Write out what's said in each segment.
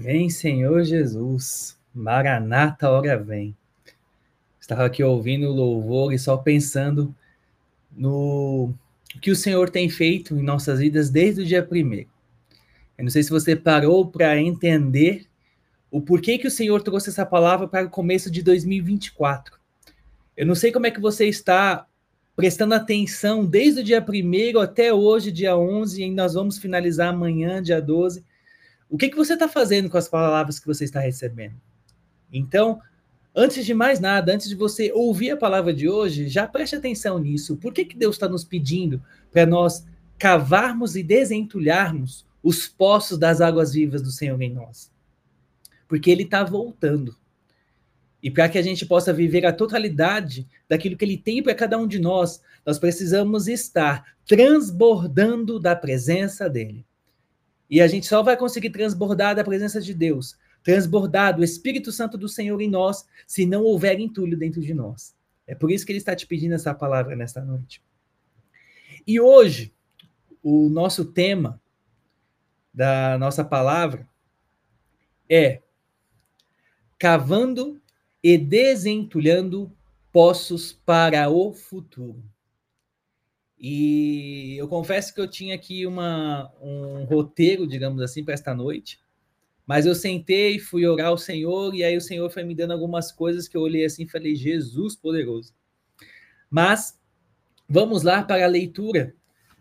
Vem, Senhor Jesus. Maranata, hora vem. Estava aqui ouvindo o louvor e só pensando no que o Senhor tem feito em nossas vidas desde o dia primeiro. Eu não sei se você parou para entender o porquê que o Senhor trouxe essa palavra para o começo de 2024. Eu não sei como é que você está prestando atenção desde o dia primeiro até hoje, dia 11, e nós vamos finalizar amanhã, dia 12 o que, que você está fazendo com as palavras que você está recebendo? Então, antes de mais nada, antes de você ouvir a palavra de hoje, já preste atenção nisso. Por que, que Deus está nos pedindo para nós cavarmos e desentulharmos os poços das águas vivas do Senhor em nós? Porque Ele está voltando. E para que a gente possa viver a totalidade daquilo que Ele tem para cada um de nós, nós precisamos estar transbordando da presença dEle. E a gente só vai conseguir transbordar da presença de Deus, transbordar do Espírito Santo do Senhor em nós, se não houver entulho dentro de nós. É por isso que ele está te pedindo essa palavra nesta noite. E hoje, o nosso tema da nossa palavra é cavando e desentulhando poços para o futuro. E eu confesso que eu tinha aqui uma, um roteiro, digamos assim, para esta noite. Mas eu sentei, fui orar ao Senhor, e aí o Senhor foi me dando algumas coisas que eu olhei assim e falei, Jesus poderoso. Mas vamos lá para a leitura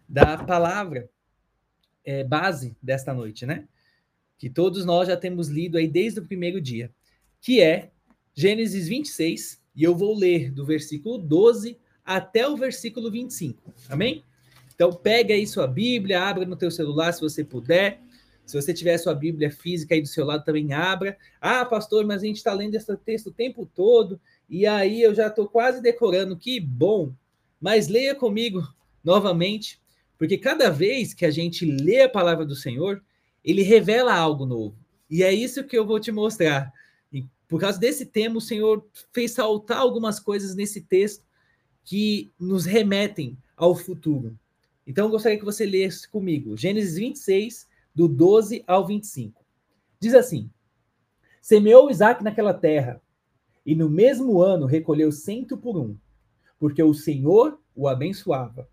da palavra é, base desta noite, né? Que todos nós já temos lido aí desde o primeiro dia, que é Gênesis 26, e eu vou ler do versículo 12 até o versículo 25. Amém? Então pega aí sua Bíblia, abra no teu celular se você puder. Se você tiver sua Bíblia física aí do seu lado, também abra. Ah, pastor, mas a gente está lendo esse texto o tempo todo, e aí eu já estou quase decorando. Que bom! Mas leia comigo novamente, porque cada vez que a gente lê a palavra do Senhor, ele revela algo novo. E é isso que eu vou te mostrar. E por causa desse tema, o Senhor fez saltar algumas coisas nesse texto que nos remetem ao futuro. Então, eu gostaria que você lesse comigo Gênesis 26, do 12 ao 25. Diz assim: Semeou Isaac naquela terra, e no mesmo ano recolheu cento por um, porque o Senhor o abençoava.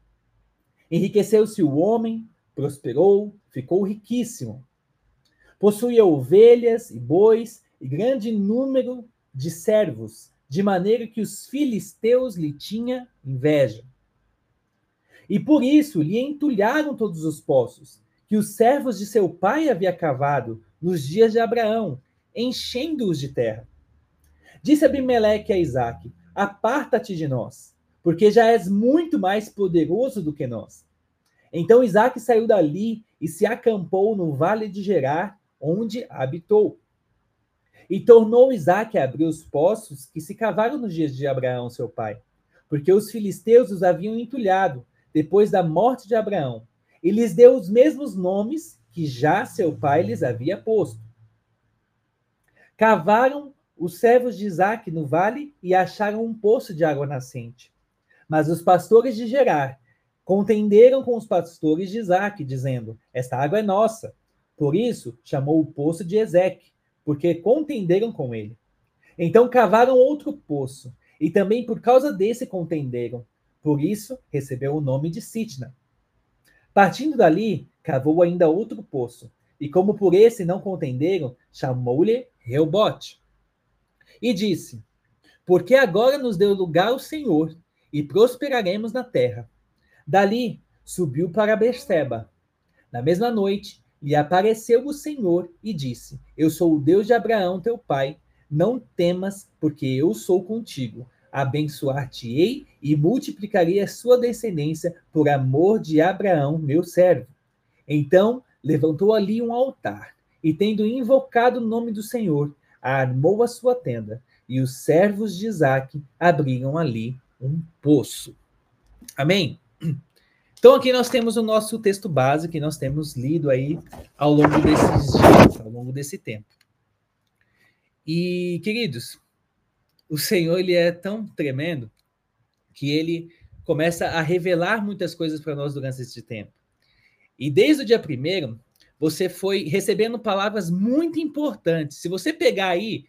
Enriqueceu-se o homem, prosperou, ficou riquíssimo. Possuía ovelhas e bois e grande número de servos de maneira que os filisteus lhe tinham inveja. E por isso lhe entulharam todos os poços, que os servos de seu pai havia cavado nos dias de Abraão, enchendo-os de terra. Disse Abimeleque a Isaac: Aparta-te de nós, porque já és muito mais poderoso do que nós. Então Isaac saiu dali e se acampou no vale de Gerar, onde habitou. E tornou Isaac a abrir os poços que se cavaram nos dias de Abraão, seu pai, porque os filisteus os haviam entulhado depois da morte de Abraão, e lhes deu os mesmos nomes que já seu pai lhes havia posto. Cavaram os servos de Isaac no vale e acharam um poço de água nascente. Mas os pastores de Gerar contenderam com os pastores de Isaac, dizendo: Esta água é nossa. Por isso chamou o poço de Ezeque porque contenderam com ele. Então cavaram outro poço, e também por causa desse contenderam. Por isso recebeu o nome de Sitna. Partindo dali, cavou ainda outro poço, e como por esse não contenderam, chamou-lhe Reobote. E disse: Porque agora nos deu lugar o Senhor, e prosperaremos na terra. Dali subiu para Berseba. Na mesma noite, lhe apareceu o Senhor e disse: Eu sou o Deus de Abraão, teu pai. Não temas, porque eu sou contigo. Abençoar-te-ei e multiplicarei a sua descendência por amor de Abraão, meu servo. Então levantou ali um altar e, tendo invocado o nome do Senhor, armou a sua tenda. E os servos de Isaac abriram ali um poço. Amém? Então aqui nós temos o nosso texto base que nós temos lido aí ao longo desses dias, ao longo desse tempo. E queridos, o Senhor ele é tão tremendo que ele começa a revelar muitas coisas para nós durante esse tempo. E desde o dia primeiro, você foi recebendo palavras muito importantes. Se você pegar aí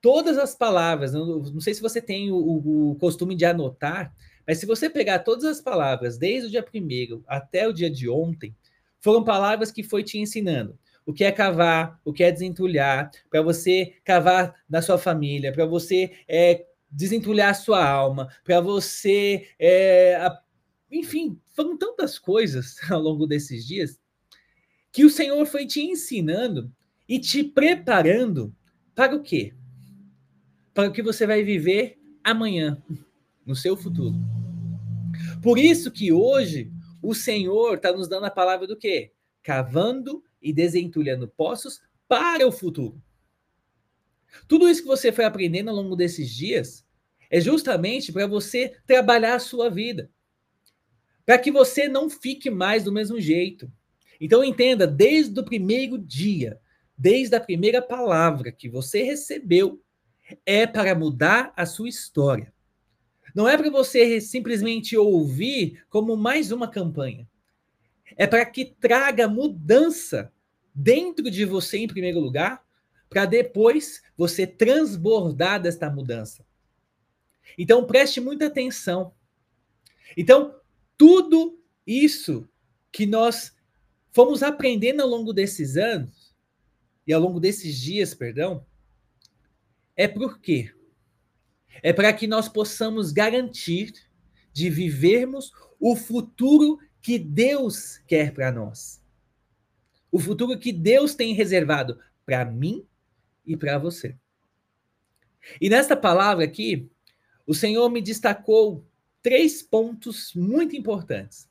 todas as palavras, não, não sei se você tem o, o, costume de anotar, mas se você pegar todas as palavras, desde o dia primeiro até o dia de ontem, foram palavras que foi te ensinando. O que é cavar, o que é desentulhar, para você cavar na sua família, para você é, desentulhar a sua alma, para você. É, a, enfim, foram tantas coisas ao longo desses dias que o Senhor foi te ensinando e te preparando para o quê? Para o que você vai viver amanhã, no seu futuro. Por isso que hoje o Senhor está nos dando a palavra do quê? Cavando e desentulhando poços para o futuro. Tudo isso que você foi aprendendo ao longo desses dias é justamente para você trabalhar a sua vida. Para que você não fique mais do mesmo jeito. Então entenda, desde o primeiro dia, desde a primeira palavra que você recebeu, é para mudar a sua história. Não é para você simplesmente ouvir como mais uma campanha. É para que traga mudança dentro de você em primeiro lugar, para depois você transbordar desta mudança. Então preste muita atenção. Então, tudo isso que nós fomos aprendendo ao longo desses anos, e ao longo desses dias, perdão, é por quê? É para que nós possamos garantir de vivermos o futuro que Deus quer para nós. O futuro que Deus tem reservado para mim e para você. E nesta palavra aqui, o Senhor me destacou três pontos muito importantes.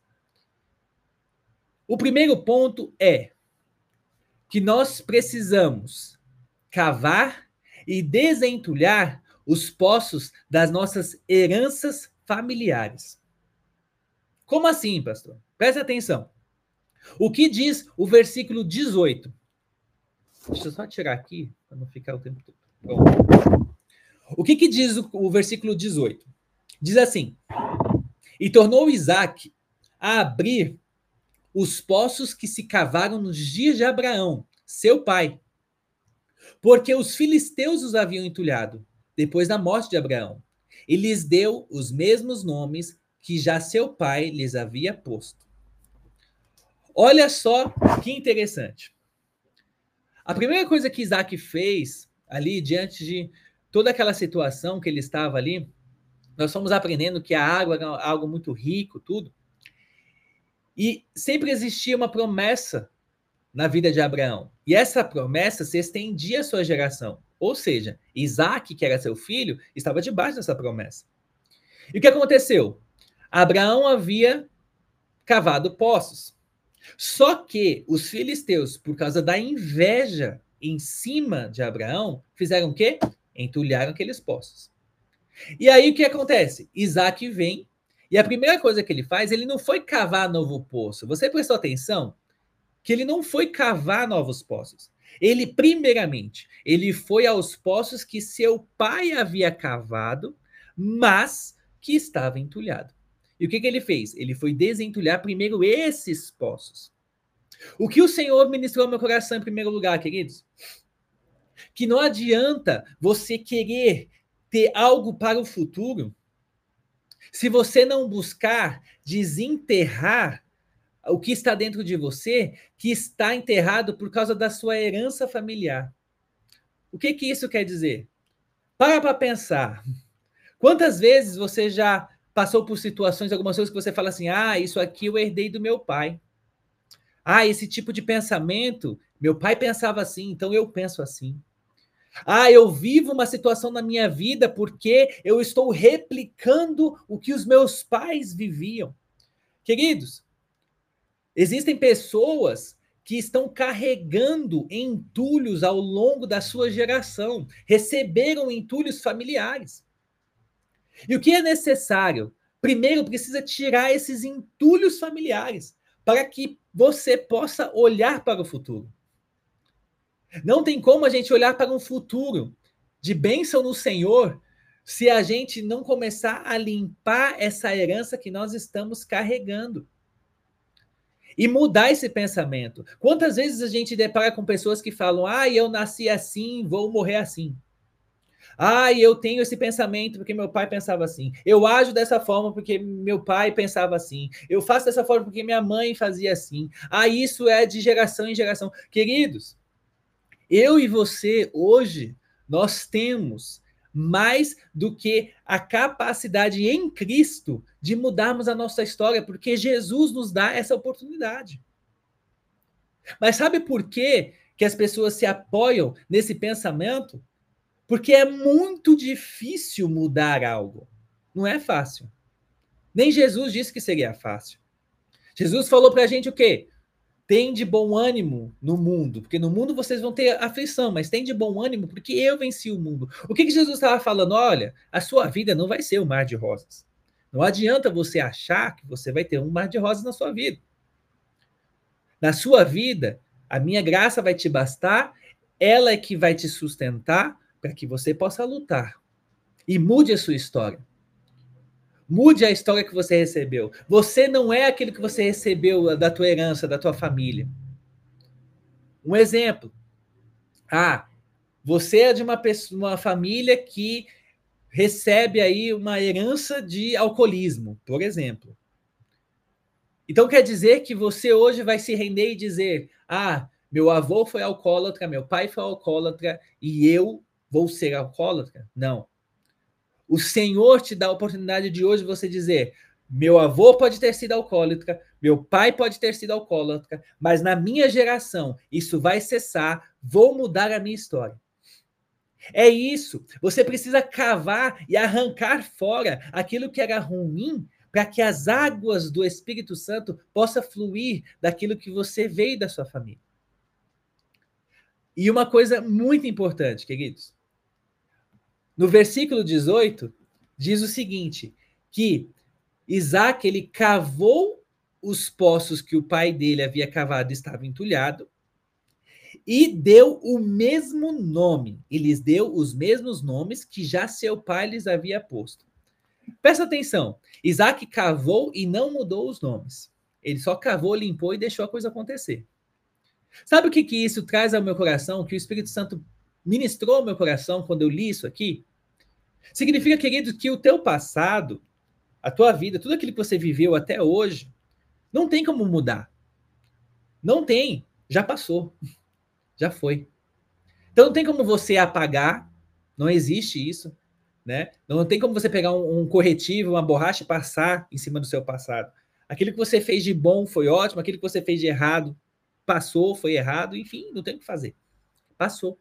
O primeiro ponto é que nós precisamos cavar e desentulhar os poços das nossas heranças familiares. Como assim, pastor? Preste atenção. O que diz o versículo 18? Deixa eu só tirar aqui para não ficar o tempo todo. O que, que diz o, o versículo 18? Diz assim: E tornou Isaac a abrir os poços que se cavaram nos dias de Abraão, seu pai. Porque os filisteus os haviam entulhado, depois da morte de Abraão. E lhes deu os mesmos nomes que já seu pai lhes havia posto. Olha só que interessante. A primeira coisa que Isaac fez ali, diante de toda aquela situação que ele estava ali, nós fomos aprendendo que a água é algo muito rico, tudo. E sempre existia uma promessa na vida de Abraão. E essa promessa se estendia à sua geração. Ou seja, Isaac, que era seu filho, estava debaixo dessa promessa. E o que aconteceu? Abraão havia cavado poços. Só que os filisteus, por causa da inveja em cima de Abraão, fizeram o quê? Entulharam aqueles poços. E aí o que acontece? Isaac vem e a primeira coisa que ele faz, ele não foi cavar novo poço. Você prestou atenção que ele não foi cavar novos poços. Ele, primeiramente, ele foi aos poços que seu pai havia cavado, mas que estava entulhado. E o que, que ele fez? Ele foi desentulhar primeiro esses poços. O que o Senhor ministrou ao meu coração em primeiro lugar, queridos? Que não adianta você querer ter algo para o futuro se você não buscar desenterrar o que está dentro de você, que está enterrado por causa da sua herança familiar. O que, que isso quer dizer? Para para pensar. Quantas vezes você já passou por situações, algumas coisas que você fala assim: ah, isso aqui eu herdei do meu pai. Ah, esse tipo de pensamento, meu pai pensava assim, então eu penso assim. Ah, eu vivo uma situação na minha vida porque eu estou replicando o que os meus pais viviam. Queridos, existem pessoas que estão carregando entulhos ao longo da sua geração, receberam entulhos familiares. E o que é necessário? Primeiro, precisa tirar esses entulhos familiares para que você possa olhar para o futuro. Não tem como a gente olhar para um futuro de bênção no Senhor se a gente não começar a limpar essa herança que nós estamos carregando. E mudar esse pensamento. Quantas vezes a gente depara com pessoas que falam: "Ah, eu nasci assim, vou morrer assim". Ah, eu tenho esse pensamento porque meu pai pensava assim. Eu ajo dessa forma porque meu pai pensava assim. Eu faço dessa forma porque minha mãe fazia assim. Ah, isso é de geração em geração. Queridos, eu e você hoje nós temos mais do que a capacidade em Cristo de mudarmos a nossa história, porque Jesus nos dá essa oportunidade. Mas sabe por quê que as pessoas se apoiam nesse pensamento? Porque é muito difícil mudar algo. Não é fácil. Nem Jesus disse que seria fácil. Jesus falou para a gente o quê? Tem de bom ânimo no mundo, porque no mundo vocês vão ter aflição, mas tem de bom ânimo porque eu venci o mundo. O que, que Jesus estava falando? Olha, a sua vida não vai ser um mar de rosas. Não adianta você achar que você vai ter um mar de rosas na sua vida. Na sua vida, a minha graça vai te bastar, ela é que vai te sustentar para que você possa lutar. E mude a sua história. Mude a história que você recebeu. Você não é aquilo que você recebeu da tua herança, da tua família. Um exemplo. Ah, você é de uma, pessoa, uma família que recebe aí uma herança de alcoolismo, por exemplo. Então quer dizer que você hoje vai se render e dizer: "Ah, meu avô foi alcoólatra, meu pai foi alcoólatra e eu vou ser alcoólatra?" Não. O Senhor te dá a oportunidade de hoje você dizer: meu avô pode ter sido alcoólatra, meu pai pode ter sido alcoólatra, mas na minha geração isso vai cessar, vou mudar a minha história. É isso. Você precisa cavar e arrancar fora aquilo que era ruim para que as águas do Espírito Santo possa fluir daquilo que você veio da sua família. E uma coisa muito importante, queridos. No versículo 18, diz o seguinte: que Isaac ele cavou os poços que o pai dele havia cavado estava entulhado, e deu o mesmo nome, e lhes deu os mesmos nomes que já seu pai lhes havia posto. Presta atenção, Isaac cavou e não mudou os nomes. Ele só cavou, limpou e deixou a coisa acontecer. Sabe o que, que isso traz ao meu coração? Que o Espírito Santo ministrou meu coração quando eu li isso aqui, significa, querido, que o teu passado, a tua vida, tudo aquilo que você viveu até hoje, não tem como mudar. Não tem. Já passou. Já foi. Então não tem como você apagar. Não existe isso. Né? Não tem como você pegar um, um corretivo, uma borracha e passar em cima do seu passado. Aquilo que você fez de bom foi ótimo, aquilo que você fez de errado passou, foi errado, enfim, não tem o que fazer. Passou.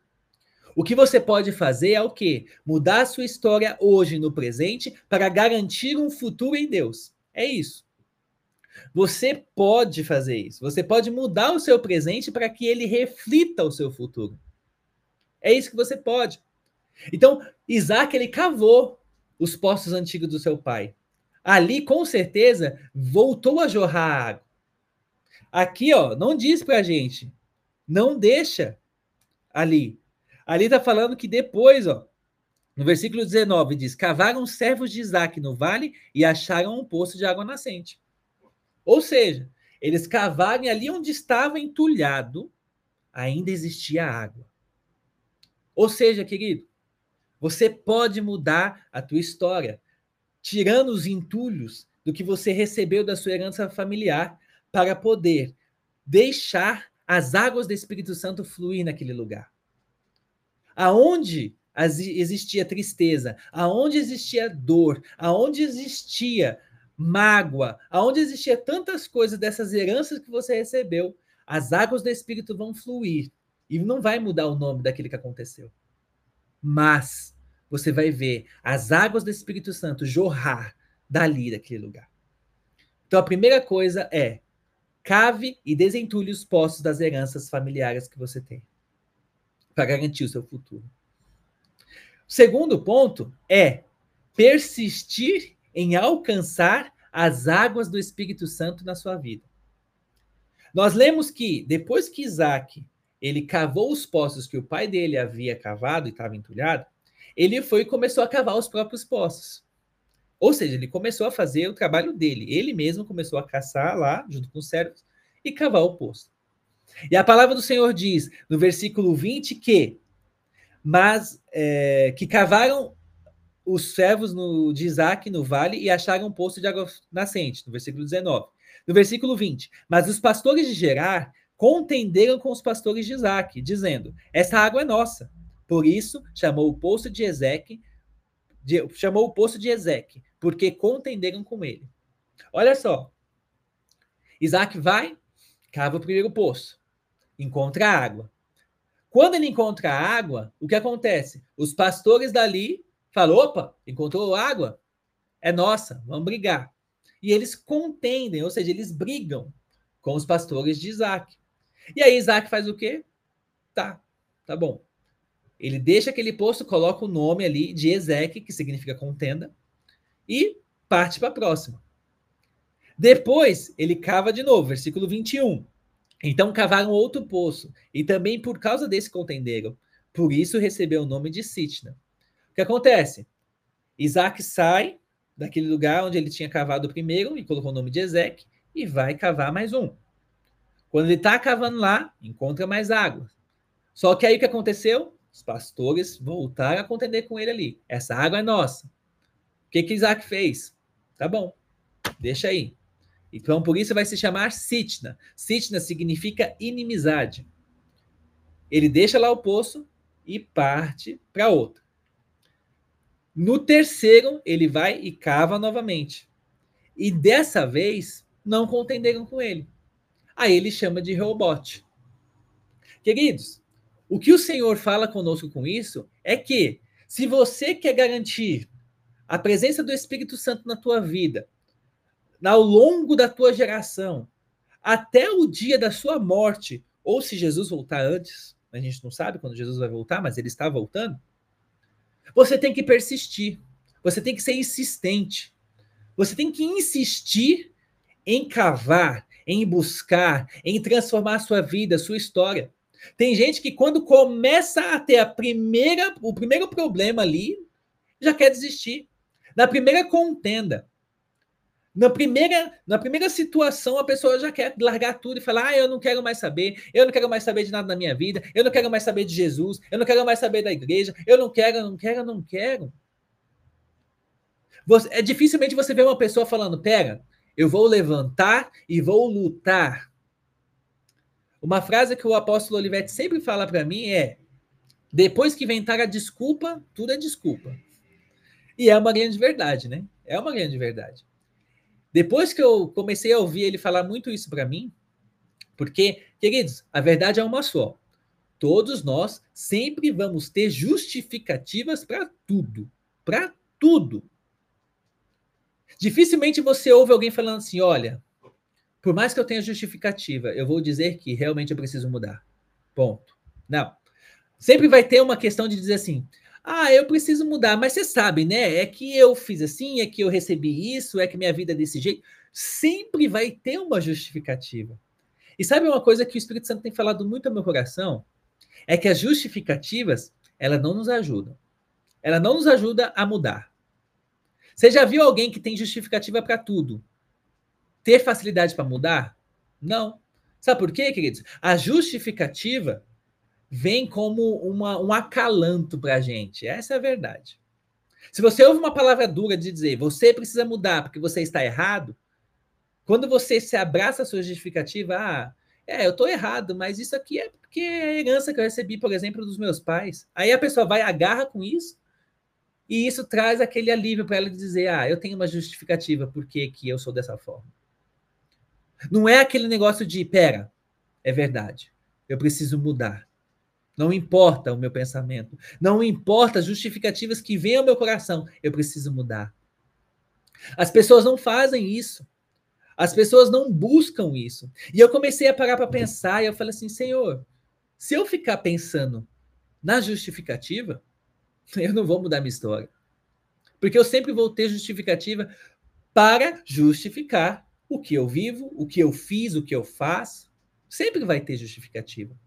O que você pode fazer é o quê? Mudar a sua história hoje no presente para garantir um futuro em Deus. É isso. Você pode fazer isso. Você pode mudar o seu presente para que ele reflita o seu futuro. É isso que você pode. Então, Isaac ele cavou os poços antigos do seu pai. Ali, com certeza, voltou a jorrar água. Aqui, ó, não diz para a gente, não deixa ali. Ali está falando que depois, ó, no versículo 19, diz: Cavaram os servos de Isaac no vale e acharam um poço de água nascente. Ou seja, eles cavaram ali onde estava entulhado, ainda existia água. Ou seja, querido, você pode mudar a tua história, tirando os entulhos do que você recebeu da sua herança familiar, para poder deixar as águas do Espírito Santo fluir naquele lugar aonde existia tristeza, aonde existia dor, aonde existia mágoa, aonde existia tantas coisas dessas heranças que você recebeu, as águas do Espírito vão fluir e não vai mudar o nome daquele que aconteceu. Mas você vai ver as águas do Espírito Santo jorrar dali, daquele lugar. Então a primeira coisa é cave e desentulhe os poços das heranças familiares que você tem para garantir o seu futuro. O segundo ponto é persistir em alcançar as águas do Espírito Santo na sua vida. Nós lemos que depois que Isaac ele cavou os poços que o pai dele havia cavado e estava entulhado, ele foi e começou a cavar os próprios poços. Ou seja, ele começou a fazer o trabalho dele. Ele mesmo começou a caçar lá, junto com os servos, e cavar o poço. E a palavra do Senhor diz no versículo 20 que mas é, que cavaram os servos no, de Isaac no vale e acharam um poço de água nascente, no versículo 19. No versículo 20, mas os pastores de Gerar contenderam com os pastores de Isaac, dizendo: Essa água é nossa. Por isso chamou o poço de Ezeque, de, chamou o poço de Ezeque, porque contenderam com ele. Olha só. Isaac vai, cava o primeiro poço, encontra água. Quando ele encontra água, o que acontece? Os pastores dali falam: opa, encontrou água? É nossa, vamos brigar. E eles contendem, ou seja, eles brigam com os pastores de Isaac. E aí Isaac faz o quê? Tá, tá bom. Ele deixa aquele posto, coloca o nome ali de Ezeque, que significa contenda, e parte para a próxima. Depois, ele cava de novo, versículo 21. Então cavaram outro poço, e também por causa desse contenderam. Por isso recebeu o nome de Sitna. O que acontece? Isaac sai daquele lugar onde ele tinha cavado o primeiro e colocou o nome de Ezequiel e vai cavar mais um. Quando ele está cavando lá, encontra mais água. Só que aí o que aconteceu? Os pastores voltaram a contender com ele ali. Essa água é nossa. O que, que Isaac fez? Tá bom, deixa aí. Então, por isso vai se chamar Sitna. Sitna significa inimizade. Ele deixa lá o poço e parte para outro. No terceiro, ele vai e cava novamente. E dessa vez, não contenderam com ele. Aí ele chama de Reobote. Queridos, o que o Senhor fala conosco com isso é que, se você quer garantir a presença do Espírito Santo na tua vida, ao longo da tua geração, até o dia da sua morte, ou se Jesus voltar antes, a gente não sabe quando Jesus vai voltar, mas ele está voltando. Você tem que persistir, você tem que ser insistente, você tem que insistir em cavar, em buscar, em transformar a sua vida, a sua história. Tem gente que quando começa a ter a primeira, o primeiro problema ali, já quer desistir. Na primeira contenda, na primeira, na primeira situação, a pessoa já quer largar tudo e falar: ah, eu não quero mais saber, eu não quero mais saber de nada na minha vida, eu não quero mais saber de Jesus, eu não quero mais saber da igreja, eu não quero, eu não quero, eu não quero. Você, é dificilmente você vê uma pessoa falando: pera, eu vou levantar e vou lutar. Uma frase que o apóstolo Olivetti sempre fala para mim é: depois que inventar a desculpa, tudo é desculpa. E é uma grande verdade, né? É uma grande verdade. Depois que eu comecei a ouvir ele falar muito isso para mim, porque, queridos, a verdade é uma só. Todos nós sempre vamos ter justificativas para tudo. Para tudo. Dificilmente você ouve alguém falando assim: olha, por mais que eu tenha justificativa, eu vou dizer que realmente eu preciso mudar. Ponto. Não. Sempre vai ter uma questão de dizer assim: ah, eu preciso mudar, mas você sabe, né? É que eu fiz assim, é que eu recebi isso, é que minha vida é desse jeito. Sempre vai ter uma justificativa. E sabe uma coisa que o Espírito Santo tem falado muito ao meu coração? É que as justificativas, elas não nos ajudam. Ela não nos ajuda a mudar. Você já viu alguém que tem justificativa para tudo? Ter facilidade para mudar? Não. Sabe por quê, queridos? A justificativa vem como uma, um acalanto para a gente. Essa é a verdade. Se você ouve uma palavra dura de dizer você precisa mudar porque você está errado, quando você se abraça a sua justificativa, ah, é, eu estou errado, mas isso aqui é porque é a herança que eu recebi, por exemplo, dos meus pais. Aí a pessoa vai, agarra com isso, e isso traz aquele alívio para ela dizer, ah, eu tenho uma justificativa por que, que eu sou dessa forma. Não é aquele negócio de, pera, é verdade, eu preciso mudar. Não importa o meu pensamento. Não importa as justificativas que vêm ao meu coração. Eu preciso mudar. As pessoas não fazem isso. As pessoas não buscam isso. E eu comecei a parar para pensar e eu falei assim: Senhor, se eu ficar pensando na justificativa, eu não vou mudar minha história. Porque eu sempre vou ter justificativa para justificar o que eu vivo, o que eu fiz, o que eu faço. Sempre vai ter justificativa.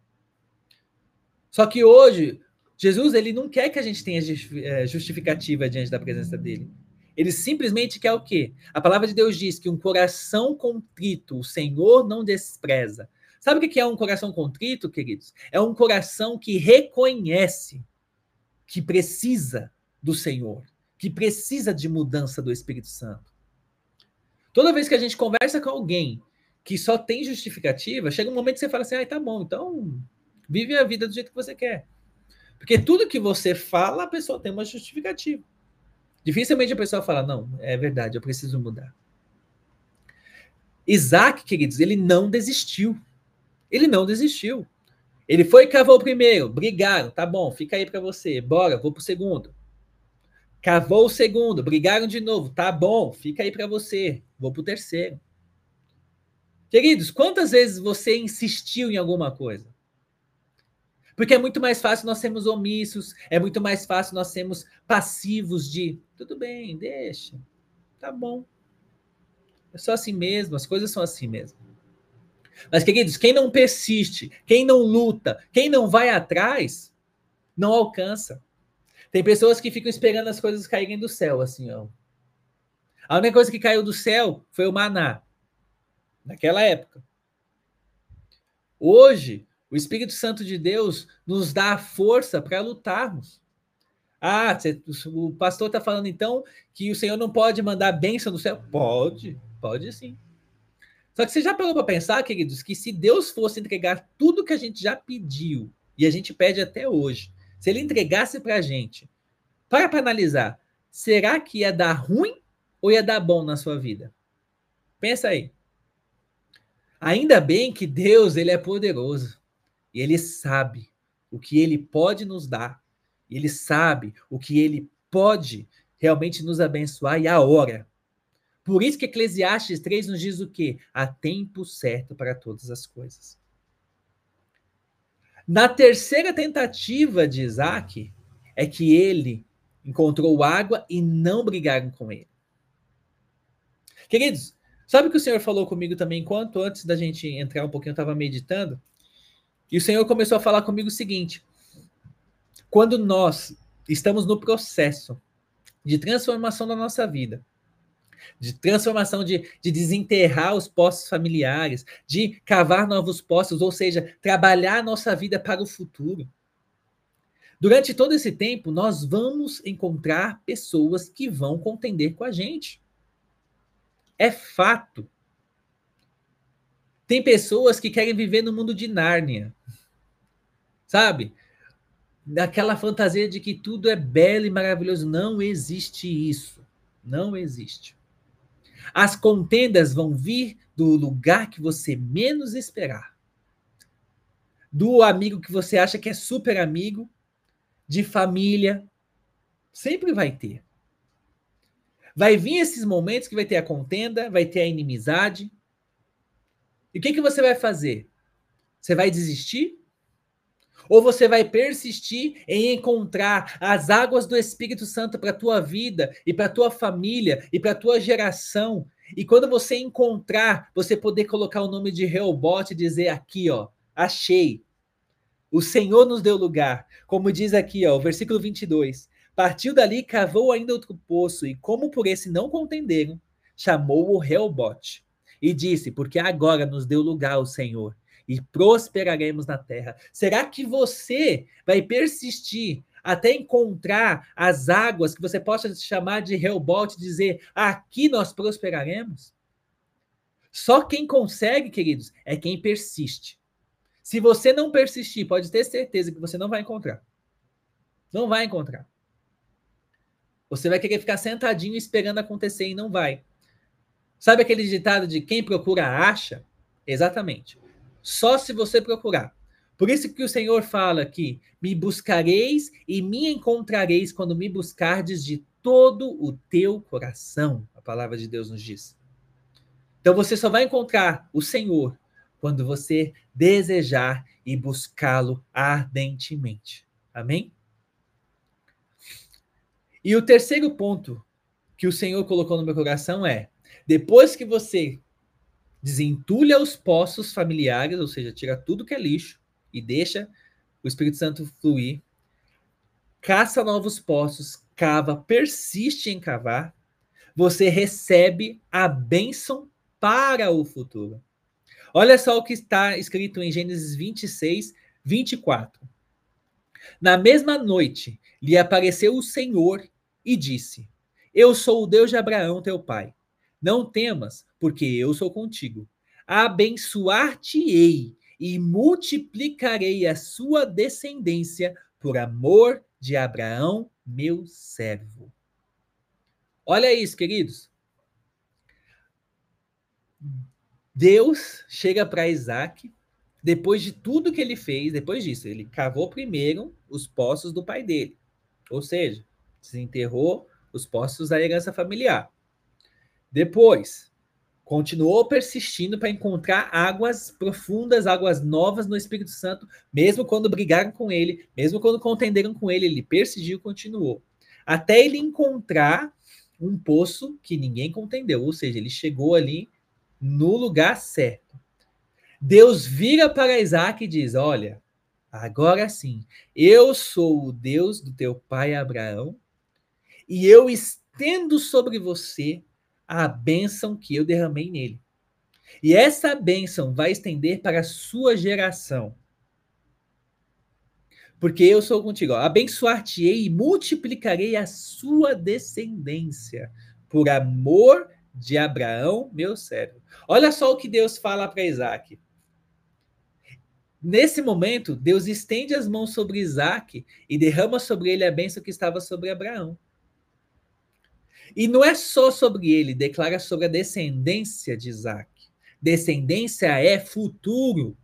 Só que hoje, Jesus ele não quer que a gente tenha é, justificativa diante da presença dele. Ele simplesmente quer o quê? A palavra de Deus diz que um coração contrito o Senhor não despreza. Sabe o que é um coração contrito, queridos? É um coração que reconhece que precisa do Senhor, que precisa de mudança do Espírito Santo. Toda vez que a gente conversa com alguém que só tem justificativa, chega um momento que você fala assim: ah, tá bom, então vive a vida do jeito que você quer. Porque tudo que você fala, a pessoa tem uma justificativa. Dificilmente a pessoa fala, não, é verdade, eu preciso mudar. Isaac, queridos, ele não desistiu. Ele não desistiu. Ele foi e cavou o primeiro, brigaram, tá bom, fica aí para você, bora, vou pro segundo. Cavou o segundo, brigaram de novo, tá bom, fica aí para você, vou pro terceiro. Queridos, quantas vezes você insistiu em alguma coisa? Porque é muito mais fácil nós sermos omissos, é muito mais fácil nós sermos passivos de tudo bem, deixa, tá bom. É só assim mesmo, as coisas são assim mesmo. Mas, queridos, quem não persiste, quem não luta, quem não vai atrás, não alcança. Tem pessoas que ficam esperando as coisas caírem do céu, assim, ó. A única coisa que caiu do céu foi o maná, naquela época. Hoje, o Espírito Santo de Deus nos dá a força para lutarmos. Ah, o pastor está falando então que o Senhor não pode mandar bênção do céu? Pode, pode sim. Só que você já parou para pensar, queridos, que se Deus fosse entregar tudo que a gente já pediu, e a gente pede até hoje, se ele entregasse para a gente, para para analisar, será que ia dar ruim ou ia dar bom na sua vida? Pensa aí. Ainda bem que Deus ele é poderoso. E ele sabe o que ele pode nos dar. Ele sabe o que ele pode realmente nos abençoar e a hora. Por isso que Eclesiastes 3 nos diz o quê? Há tempo certo para todas as coisas. Na terceira tentativa de Isaac, é que ele encontrou água e não brigaram com ele. Queridos, sabe o que o Senhor falou comigo também enquanto antes da gente entrar um pouquinho, eu estava meditando? E o Senhor começou a falar comigo o seguinte: quando nós estamos no processo de transformação da nossa vida, de transformação de, de desenterrar os postos familiares, de cavar novos postos, ou seja, trabalhar a nossa vida para o futuro. Durante todo esse tempo, nós vamos encontrar pessoas que vão contender com a gente. É fato. Tem pessoas que querem viver no mundo de Nárnia. Sabe? Daquela fantasia de que tudo é belo e maravilhoso. Não existe isso. Não existe. As contendas vão vir do lugar que você menos esperar. Do amigo que você acha que é super amigo, de família. Sempre vai ter. Vai vir esses momentos que vai ter a contenda, vai ter a inimizade, e o que, que você vai fazer? Você vai desistir? Ou você vai persistir em encontrar as águas do Espírito Santo para a tua vida e para a tua família e para a tua geração? E quando você encontrar, você poder colocar o nome de Reobote e dizer aqui, ó, achei. O Senhor nos deu lugar. Como diz aqui, ó, o versículo 22. Partiu dali, cavou ainda outro poço, e como por esse não contenderam, chamou o Reobote. E disse: Porque agora nos deu lugar o Senhor e prosperaremos na terra. Será que você vai persistir até encontrar as águas que você possa chamar de Reobote, dizer: aqui nós prosperaremos? Só quem consegue, queridos, é quem persiste. Se você não persistir, pode ter certeza que você não vai encontrar. Não vai encontrar. Você vai querer ficar sentadinho esperando acontecer e não vai. Sabe aquele ditado de quem procura acha? Exatamente. Só se você procurar. Por isso que o Senhor fala que me buscareis e me encontrareis quando me buscardes de todo o teu coração. A palavra de Deus nos diz. Então você só vai encontrar o Senhor quando você desejar e buscá-lo ardentemente. Amém? E o terceiro ponto que o Senhor colocou no meu coração é: depois que você desentulha os poços familiares, ou seja, tira tudo que é lixo e deixa o Espírito Santo fluir, caça novos poços, cava, persiste em cavar, você recebe a bênção para o futuro. Olha só o que está escrito em Gênesis 26, 24. Na mesma noite lhe apareceu o Senhor e disse: Eu sou o Deus de Abraão, teu pai. Não temas, porque eu sou contigo. Abençoar-te-ei e multiplicarei a sua descendência por amor de Abraão, meu servo. Olha isso, queridos. Deus chega para Isaac, depois de tudo que ele fez, depois disso, ele cavou primeiro os poços do pai dele. Ou seja, desenterrou os poços da herança familiar. Depois, continuou persistindo para encontrar águas profundas, águas novas no Espírito Santo, mesmo quando brigaram com ele, mesmo quando contenderam com ele, ele persistiu e continuou. Até ele encontrar um poço que ninguém contendeu, ou seja, ele chegou ali no lugar certo. Deus vira para Isaac e diz: Olha, agora sim, eu sou o Deus do teu pai Abraão, e eu estendo sobre você a bênção que eu derramei nele. E essa bênção vai estender para a sua geração. Porque eu sou contigo. Abençoar-te-ei e multiplicarei a sua descendência por amor de Abraão, meu servo. Olha só o que Deus fala para Isaac. Nesse momento, Deus estende as mãos sobre Isaac e derrama sobre ele a bênção que estava sobre Abraão. E não é só sobre ele, declara sobre a descendência de Isaac. Descendência é futuro.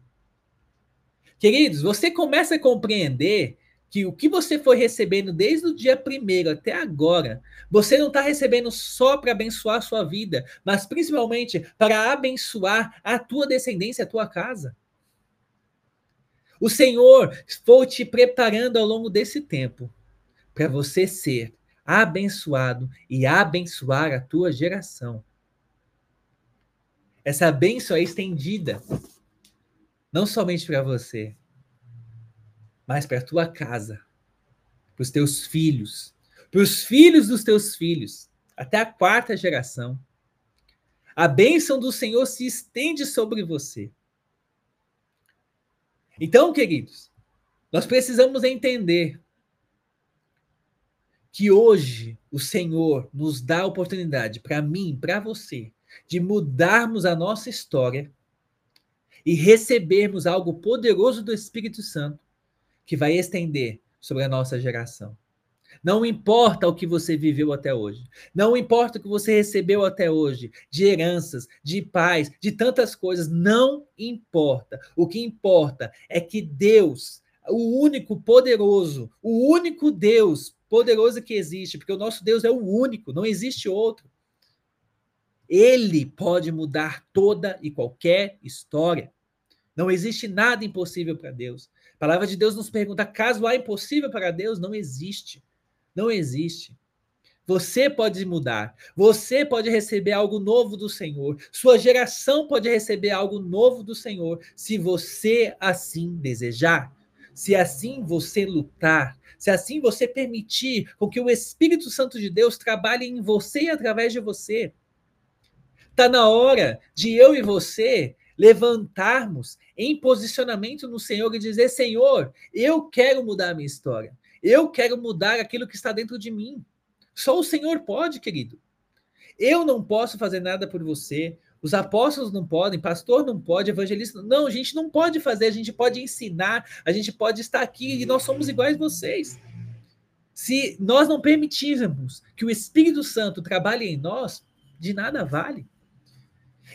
Queridos, você começa a compreender que o que você foi recebendo desde o dia primeiro até agora, você não está recebendo só para abençoar a sua vida, mas principalmente para abençoar a tua descendência, a tua casa. O Senhor foi te preparando ao longo desse tempo para você ser abençoado e abençoar a tua geração. Essa bênção é estendida não somente para você, mas para a tua casa, para os teus filhos, para os filhos dos teus filhos, até a quarta geração. A bênção do Senhor se estende sobre você. Então, queridos, nós precisamos entender que hoje o Senhor nos dá a oportunidade, para mim, para você, de mudarmos a nossa história e recebermos algo poderoso do Espírito Santo que vai estender sobre a nossa geração. Não importa o que você viveu até hoje, não importa o que você recebeu até hoje, de heranças, de paz, de tantas coisas, não importa. O que importa é que Deus, o único poderoso, o único Deus poderoso que existe, porque o nosso Deus é o único, não existe outro. Ele pode mudar toda e qualquer história. Não existe nada impossível para Deus. A palavra de Deus nos pergunta: caso há impossível para Deus? Não existe. Não existe. Você pode mudar. Você pode receber algo novo do Senhor. Sua geração pode receber algo novo do Senhor, se você assim desejar. Se assim você lutar, se assim você permitir com que o Espírito Santo de Deus trabalhe em você e através de você. Está na hora de eu e você levantarmos em posicionamento no Senhor e dizer: Senhor, eu quero mudar a minha história. Eu quero mudar aquilo que está dentro de mim. Só o Senhor pode, querido. Eu não posso fazer nada por você. Os apóstolos não podem, pastor não pode, evangelista não. A gente não pode fazer, a gente pode ensinar, a gente pode estar aqui e nós somos iguais a vocês. Se nós não permitirmos que o Espírito Santo trabalhe em nós, de nada vale.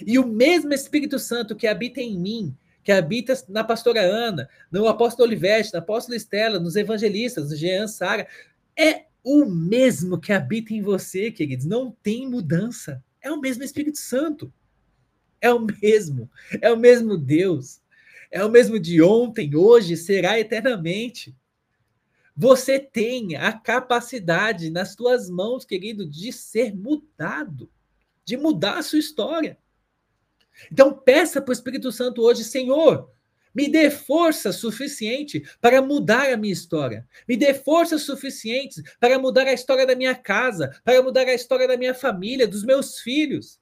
E o mesmo Espírito Santo que habita em mim, que habita na pastora Ana, no apóstolo Olivete, na apóstola Estela, nos evangelistas, no Jean Sara, é o mesmo que habita em você, queridos. Não tem mudança. É o mesmo Espírito Santo. É o mesmo, é o mesmo Deus, é o mesmo de ontem, hoje, será eternamente. Você tem a capacidade nas suas mãos, querido, de ser mudado, de mudar a sua história. Então peça para o Espírito Santo hoje, Senhor, Me dê força suficiente para mudar a minha história. Me dê força suficiente para mudar a história da minha casa, para mudar a história da minha família, dos meus filhos.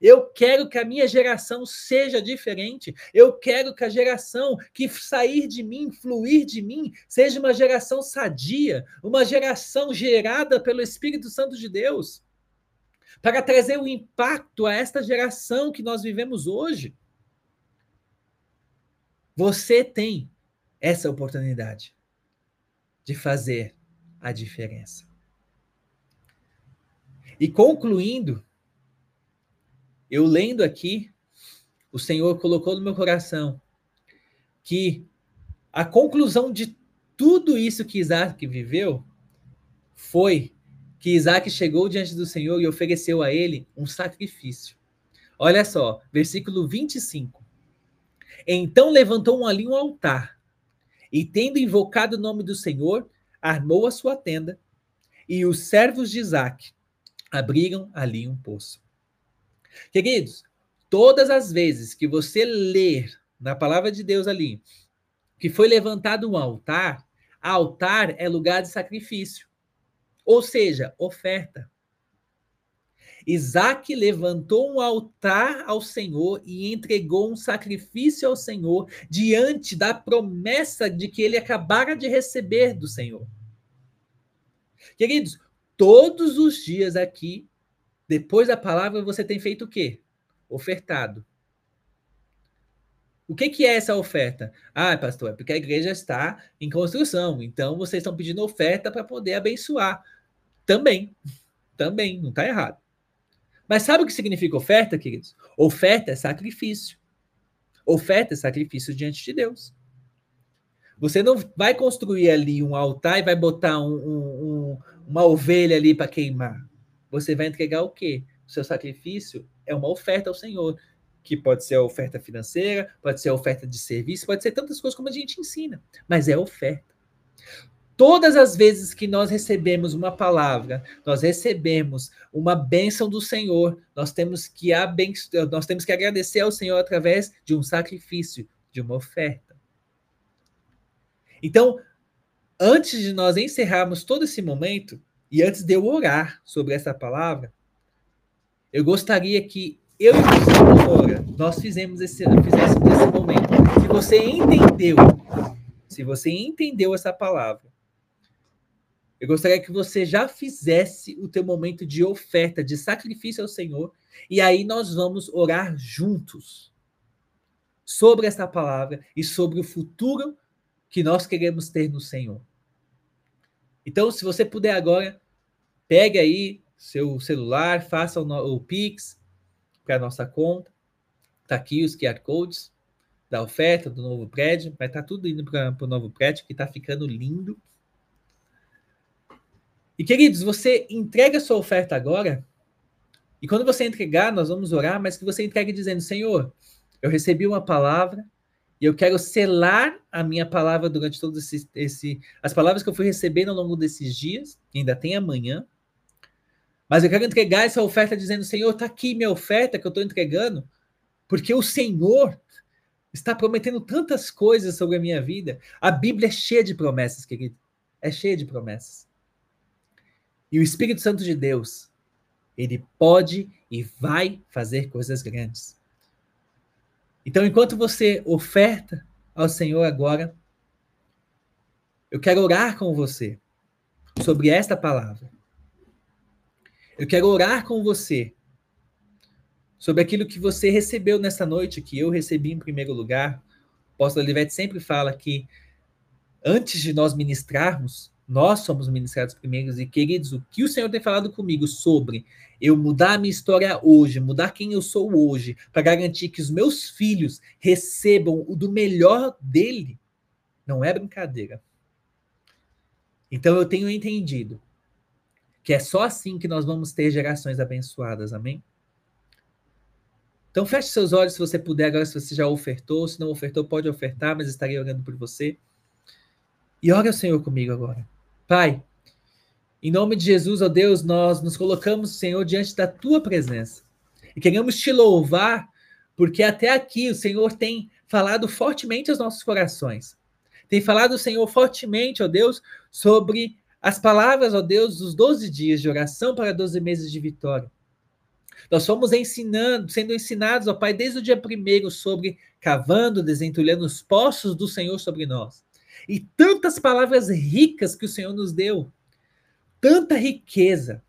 Eu quero que a minha geração seja diferente. Eu quero que a geração que sair de mim, fluir de mim, seja uma geração sadia, uma geração gerada pelo Espírito Santo de Deus, para trazer o impacto a esta geração que nós vivemos hoje. Você tem essa oportunidade de fazer a diferença. E concluindo, eu lendo aqui, o Senhor colocou no meu coração que a conclusão de tudo isso que Isaac viveu foi que Isaac chegou diante do Senhor e ofereceu a ele um sacrifício. Olha só, versículo 25. Então levantou ali um altar, e tendo invocado o nome do Senhor, armou a sua tenda, e os servos de Isaac abriram ali um poço. Queridos, todas as vezes que você ler na palavra de Deus ali que foi levantado um altar, altar é lugar de sacrifício. Ou seja, oferta. Isaac levantou um altar ao Senhor e entregou um sacrifício ao Senhor diante da promessa de que ele acabara de receber do Senhor. Queridos, todos os dias aqui depois da palavra, você tem feito o quê? Ofertado. O que, que é essa oferta? Ah, pastor, é porque a igreja está em construção. Então, vocês estão pedindo oferta para poder abençoar. Também. Também, não está errado. Mas sabe o que significa oferta, queridos? Oferta é sacrifício. Oferta é sacrifício diante de Deus. Você não vai construir ali um altar e vai botar um, um, um, uma ovelha ali para queimar você vai entregar o quê? O seu sacrifício é uma oferta ao Senhor, que pode ser a oferta financeira, pode ser a oferta de serviço, pode ser tantas coisas como a gente ensina, mas é oferta. Todas as vezes que nós recebemos uma palavra, nós recebemos uma bênção do Senhor, nós temos que abençoar, nós temos que agradecer ao Senhor através de um sacrifício, de uma oferta. Então, antes de nós encerrarmos todo esse momento, e antes de eu orar sobre essa palavra, eu gostaria que eu e você, agora, nós fizemos esse, fizéssemos esse momento. Se você entendeu, se você entendeu essa palavra, eu gostaria que você já fizesse o teu momento de oferta, de sacrifício ao Senhor, e aí nós vamos orar juntos sobre essa palavra e sobre o futuro que nós queremos ter no Senhor. Então, se você puder agora, pegue aí seu celular, faça o, o Pix para a nossa conta. Está aqui os QR Codes da oferta do novo prédio. Vai estar tá tudo indo para o novo prédio, que está ficando lindo. E, queridos, você entrega a sua oferta agora. E quando você entregar, nós vamos orar, mas que você entregue dizendo: Senhor, eu recebi uma palavra e eu quero selar a minha palavra durante todos esse, esse, as palavras que eu fui recebendo ao longo desses dias, ainda tem amanhã. Mas eu quero entregar essa oferta dizendo: Senhor, está aqui minha oferta que eu estou entregando, porque o Senhor está prometendo tantas coisas sobre a minha vida. A Bíblia é cheia de promessas, querido. É cheia de promessas. E o Espírito Santo de Deus, ele pode e vai fazer coisas grandes. Então, enquanto você oferta ao Senhor agora, eu quero orar com você sobre esta palavra. Eu quero orar com você sobre aquilo que você recebeu nessa noite, que eu recebi em primeiro lugar. O apóstolo Olivete sempre fala que antes de nós ministrarmos, nós somos ministrados primeiros. E, queridos, o que o Senhor tem falado comigo sobre eu mudar a minha história hoje, mudar quem eu sou hoje, para garantir que os meus filhos recebam o do melhor dele, não é brincadeira. Então eu tenho entendido que é só assim que nós vamos ter gerações abençoadas, amém? Então feche seus olhos se você puder, agora se você já ofertou, se não ofertou, pode ofertar, mas estarei orando por você. E ore ao Senhor comigo agora. Pai, em nome de Jesus, ó Deus, nós nos colocamos, Senhor, diante da tua presença. E queremos te louvar, porque até aqui o Senhor tem falado fortemente aos nossos corações. Tem falado Senhor fortemente, ó Deus, sobre as palavras, ó Deus, dos 12 dias de oração para 12 meses de vitória. Nós fomos ensinando, sendo ensinados, ó Pai, desde o dia primeiro sobre cavando, desentulhando os poços do Senhor sobre nós. E tantas palavras ricas que o Senhor nos deu, tanta riqueza,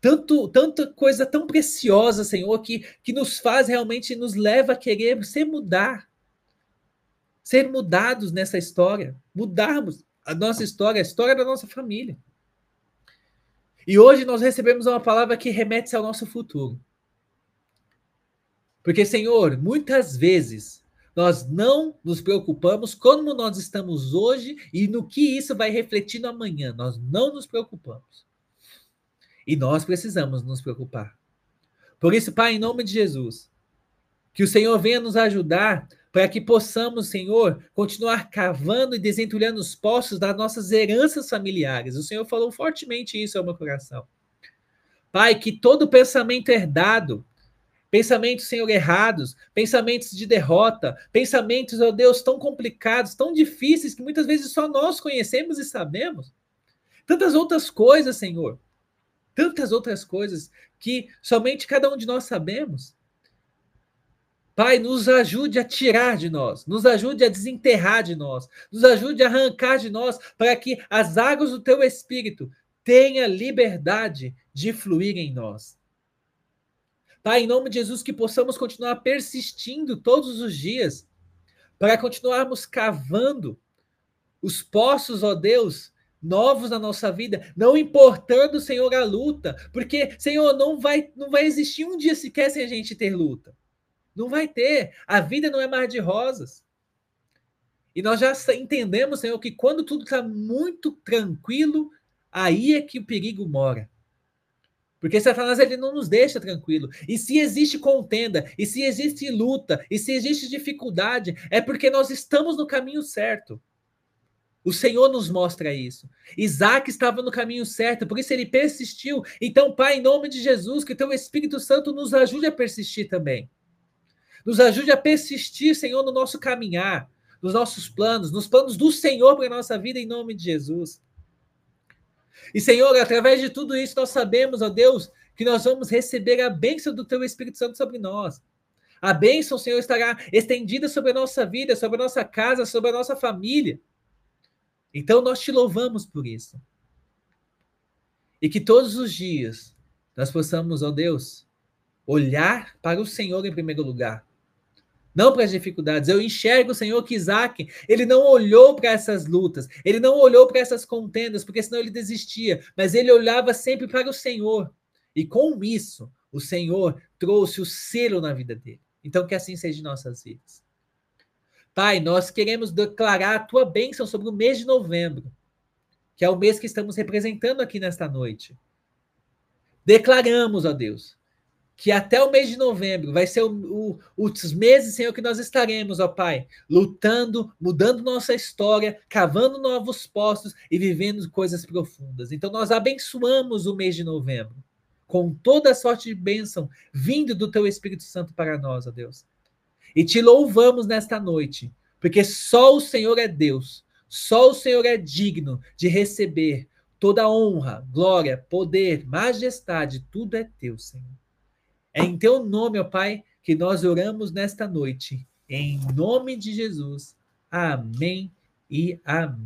tanto, tanta coisa tão preciosa, Senhor, que, que nos faz realmente, nos leva a querer ser mudar, ser mudados nessa história, mudarmos a nossa história, a história da nossa família. E hoje nós recebemos uma palavra que remete ao nosso futuro. Porque, Senhor, muitas vezes nós não nos preocupamos como nós estamos hoje e no que isso vai refletir no amanhã. Nós não nos preocupamos. E nós precisamos nos preocupar. Por isso, Pai, em nome de Jesus, que o Senhor venha nos ajudar para que possamos, Senhor, continuar cavando e desentulhando os poços das nossas heranças familiares. O Senhor falou fortemente isso ao meu coração. Pai, que todo pensamento herdado, pensamentos, Senhor, errados, pensamentos de derrota, pensamentos, ó oh Deus, tão complicados, tão difíceis, que muitas vezes só nós conhecemos e sabemos. Tantas outras coisas, Senhor. Tantas outras coisas que somente cada um de nós sabemos. Pai, nos ajude a tirar de nós, nos ajude a desenterrar de nós, nos ajude a arrancar de nós, para que as águas do teu espírito tenham liberdade de fluir em nós. Pai, em nome de Jesus, que possamos continuar persistindo todos os dias, para continuarmos cavando os poços, ó Deus, novos na nossa vida, não importando, Senhor, a luta, porque, Senhor, não vai, não vai existir um dia sequer sem a gente ter luta. Não vai ter. A vida não é mar de rosas. E nós já entendemos, Senhor, que quando tudo está muito tranquilo, aí é que o perigo mora. Porque Satanás ele não nos deixa tranquilo. E se existe contenda, e se existe luta, e se existe dificuldade, é porque nós estamos no caminho certo. O Senhor nos mostra isso. Isaac estava no caminho certo, por isso ele persistiu. Então, Pai, em nome de Jesus, que teu Espírito Santo nos ajude a persistir também. Nos ajude a persistir, Senhor, no nosso caminhar, nos nossos planos, nos planos do Senhor para a nossa vida, em nome de Jesus. E, Senhor, através de tudo isso, nós sabemos, ó Deus, que nós vamos receber a bênção do Teu Espírito Santo sobre nós. A bênção, Senhor, estará estendida sobre a nossa vida, sobre a nossa casa, sobre a nossa família. Então, nós te louvamos por isso. E que todos os dias nós possamos, ó Deus, olhar para o Senhor em primeiro lugar não para as dificuldades. Eu enxergo, Senhor, que Isaac, ele não olhou para essas lutas, ele não olhou para essas contendas, porque senão ele desistia, mas ele olhava sempre para o Senhor. E com isso, o Senhor trouxe o selo na vida dele. Então, que assim seja em nossas vidas. Pai, nós queremos declarar a tua bênção sobre o mês de novembro, que é o mês que estamos representando aqui nesta noite. Declaramos, ó Deus, que até o mês de novembro vai ser o, o, os meses, Senhor, que nós estaremos, ó Pai, lutando, mudando nossa história, cavando novos postos e vivendo coisas profundas. Então, nós abençoamos o mês de novembro com toda a sorte de bênção vindo do Teu Espírito Santo para nós, ó Deus. E te louvamos nesta noite, porque só o Senhor é Deus, só o Senhor é digno de receber toda honra, glória, poder, majestade, tudo é Teu, Senhor. É em teu nome, ó Pai, que nós oramos nesta noite. Em nome de Jesus. Amém e amém.